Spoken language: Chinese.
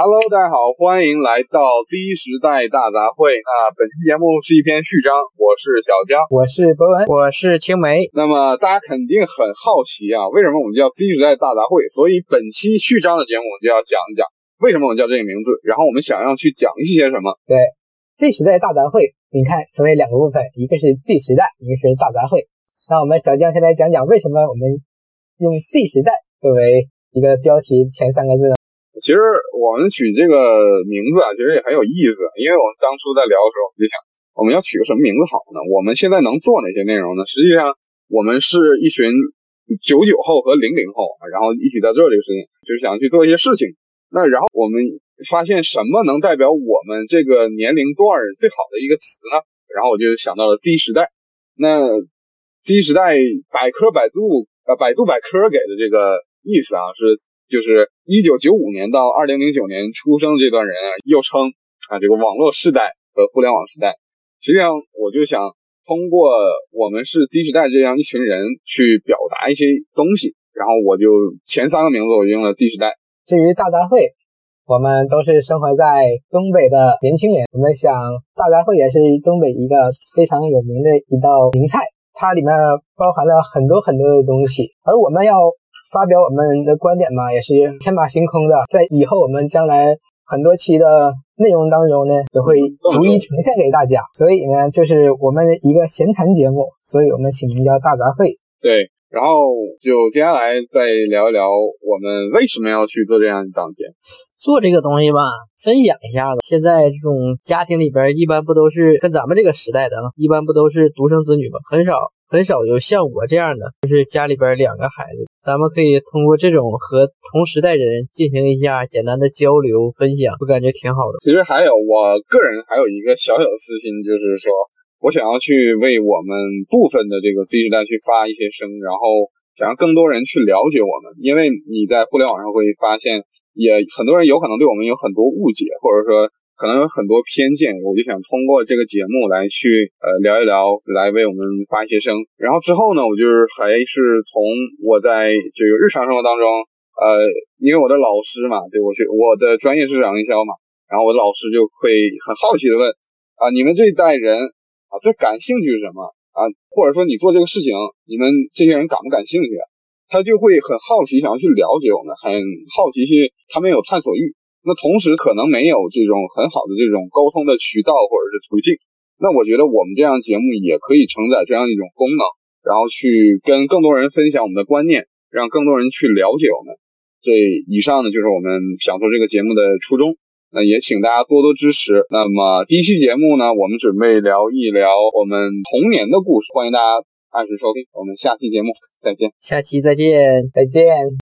Hello，大家好，欢迎来到 Z 时代大杂烩。那本期节目是一篇序章，我是小江，我是博文，我是青梅。那么大家肯定很好奇啊，为什么我们叫 Z 时代大杂烩？所以本期序章的节目我们就要讲一讲为什么我们叫这个名字，然后我们想要去讲一些什么。对，Z 时代大杂烩，你看分为两个部分，一个是 Z 时代，一个是大杂烩。那我们小江先来讲讲为什么我们用 Z 时代作为一个标题前三个字呢？其实我们取这个名字啊，其实也很有意思。因为我们当初在聊的时候，我们就想，我们要取个什么名字好呢？我们现在能做哪些内容呢？实际上，我们是一群九九后和零零后，然后一起在做这个事情，就是想去做一些事情。那然后我们发现什么能代表我们这个年龄段最好的一个词呢？然后我就想到了 Z 时代。那 Z 时代百科百度呃百度百科给的这个意思啊是。就是一九九五年到二零零九年出生的这段人啊，又称啊这个网络世代和互联网时代。实际上，我就想通过我们是 Z 时代这样一群人去表达一些东西，然后我就前三个名字我就用了 Z 时代。至于大杂烩，我们都是生活在东北的年轻人，我们想大杂烩也是东北一个非常有名的一道名菜，它里面包含了很多很多的东西，而我们要。发表我们的观点嘛，也是天马行空的，在以后我们将来很多期的内容当中呢，也会逐一呈现给大家。所以呢，就是我们一个闲谈节目，所以我们起名叫大杂烩。对。然后就接下来再聊一聊我们为什么要去做这样一档节。做这个东西吧，分享一下子。现在这种家庭里边，一般不都是跟咱们这个时代的啊，一般不都是独生子女吗？很少很少有像我这样的，就是家里边两个孩子。咱们可以通过这种和同时代的人进行一下简单的交流分享，我感觉挺好的。其实还有我个人还有一个小小的私心，就是说。我想要去为我们部分的这个 Z 时代去发一些声，然后想让更多人去了解我们。因为你在互联网上会发现，也很多人有可能对我们有很多误解，或者说可能有很多偏见。我就想通过这个节目来去呃聊一聊，来为我们发一些声。然后之后呢，我就是还是从我在这个日常生活当中，呃，因为我的老师嘛，对我学我的专业是营销嘛，然后我的老师就会很好奇的问啊，你们这一代人。啊，最感兴趣是什么啊？或者说你做这个事情，你们这些人感不感兴趣？他就会很好奇，想要去了解我们，很好奇去，他们有探索欲。那同时可能没有这种很好的这种沟通的渠道或者是途径。那我觉得我们这样节目也可以承载这样一种功能，然后去跟更多人分享我们的观念，让更多人去了解我们。这以上呢，就是我们想做这个节目的初衷。那也请大家多多支持。那么第一期节目呢，我们准备聊一聊我们童年的故事，欢迎大家按时收听。我们下期节目再见，下期再见，再见。